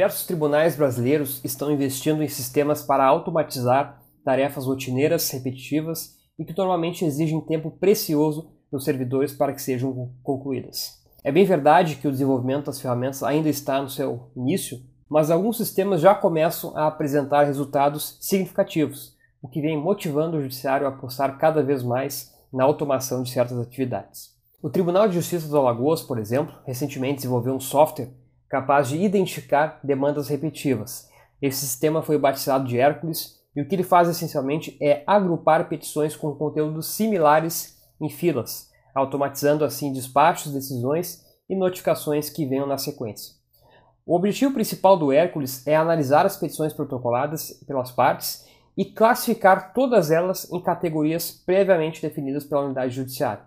Diversos tribunais brasileiros estão investindo em sistemas para automatizar tarefas rotineiras, repetitivas e que normalmente exigem tempo precioso dos servidores para que sejam concluídas. É bem verdade que o desenvolvimento das ferramentas ainda está no seu início, mas alguns sistemas já começam a apresentar resultados significativos, o que vem motivando o judiciário a apostar cada vez mais na automação de certas atividades. O Tribunal de Justiça do Alagoas, por exemplo, recentemente desenvolveu um software capaz de identificar demandas repetitivas. Esse sistema foi batizado de Hércules e o que ele faz essencialmente é agrupar petições com conteúdos similares em filas, automatizando assim despachos, decisões e notificações que venham na sequência. O objetivo principal do Hércules é analisar as petições protocoladas pelas partes e classificar todas elas em categorias previamente definidas pela unidade judiciária.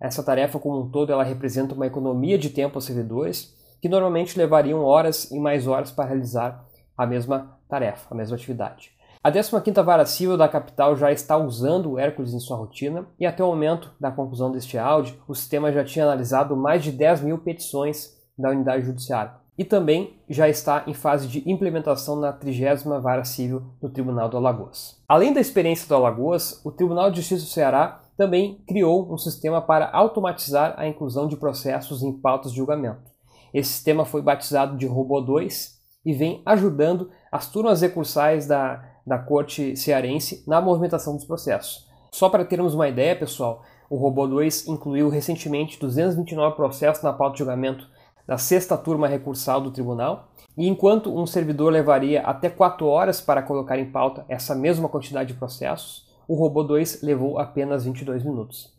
Essa tarefa como um todo ela representa uma economia de tempo aos servidores que normalmente levariam horas e mais horas para realizar a mesma tarefa, a mesma atividade. A 15ª Vara Civil da capital já está usando o Hércules em sua rotina e até o momento da conclusão deste áudio, o sistema já tinha analisado mais de 10 mil petições da unidade judiciária e também já está em fase de implementação na 30 Vara Civil do Tribunal do Alagoas. Além da experiência do Alagoas, o Tribunal de Justiça do Ceará também criou um sistema para automatizar a inclusão de processos em pautas de julgamento. Esse sistema foi batizado de Robô 2 e vem ajudando as turmas recursais da, da Corte Cearense na movimentação dos processos. Só para termos uma ideia, pessoal, o Robô 2 incluiu recentemente 229 processos na pauta de julgamento da sexta turma recursal do tribunal, e enquanto um servidor levaria até 4 horas para colocar em pauta essa mesma quantidade de processos, o Robô 2 levou apenas 22 minutos.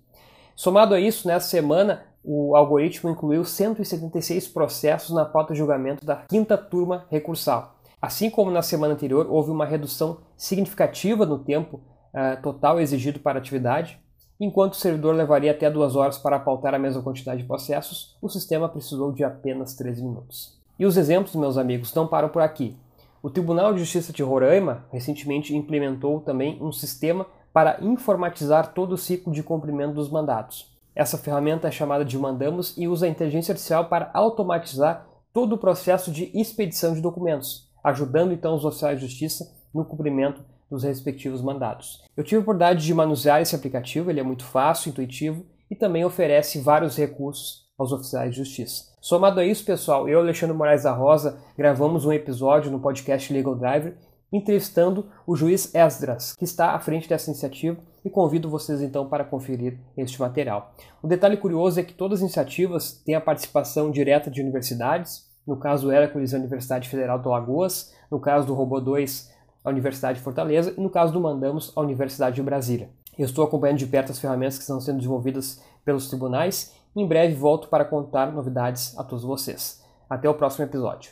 Somado a isso, nessa semana, o algoritmo incluiu 176 processos na pauta de julgamento da quinta turma recursal. Assim como na semana anterior, houve uma redução significativa no tempo uh, total exigido para a atividade. Enquanto o servidor levaria até duas horas para pautar a mesma quantidade de processos, o sistema precisou de apenas 13 minutos. E os exemplos, meus amigos, não param por aqui. O Tribunal de Justiça de Roraima recentemente implementou também um sistema para informatizar todo o ciclo de cumprimento dos mandatos. Essa ferramenta é chamada de Mandamos e usa a inteligência artificial para automatizar todo o processo de expedição de documentos, ajudando então os oficiais de justiça no cumprimento dos respectivos mandados. Eu tive a oportunidade de manusear esse aplicativo, ele é muito fácil, intuitivo e também oferece vários recursos aos oficiais de justiça. Somado a isso, pessoal, eu, Alexandre Moraes da Rosa, gravamos um episódio no podcast Legal Driver entrevistando o juiz Esdras, que está à frente dessa iniciativa, e convido vocês então para conferir este material. O detalhe curioso é que todas as iniciativas têm a participação direta de universidades, no caso do Hércules, a Universidade Federal do Alagoas, no caso do Robô 2, a Universidade de Fortaleza, e no caso do Mandamos, a Universidade de Brasília. Eu estou acompanhando de perto as ferramentas que estão sendo desenvolvidas pelos tribunais e em breve volto para contar novidades a todos vocês. Até o próximo episódio.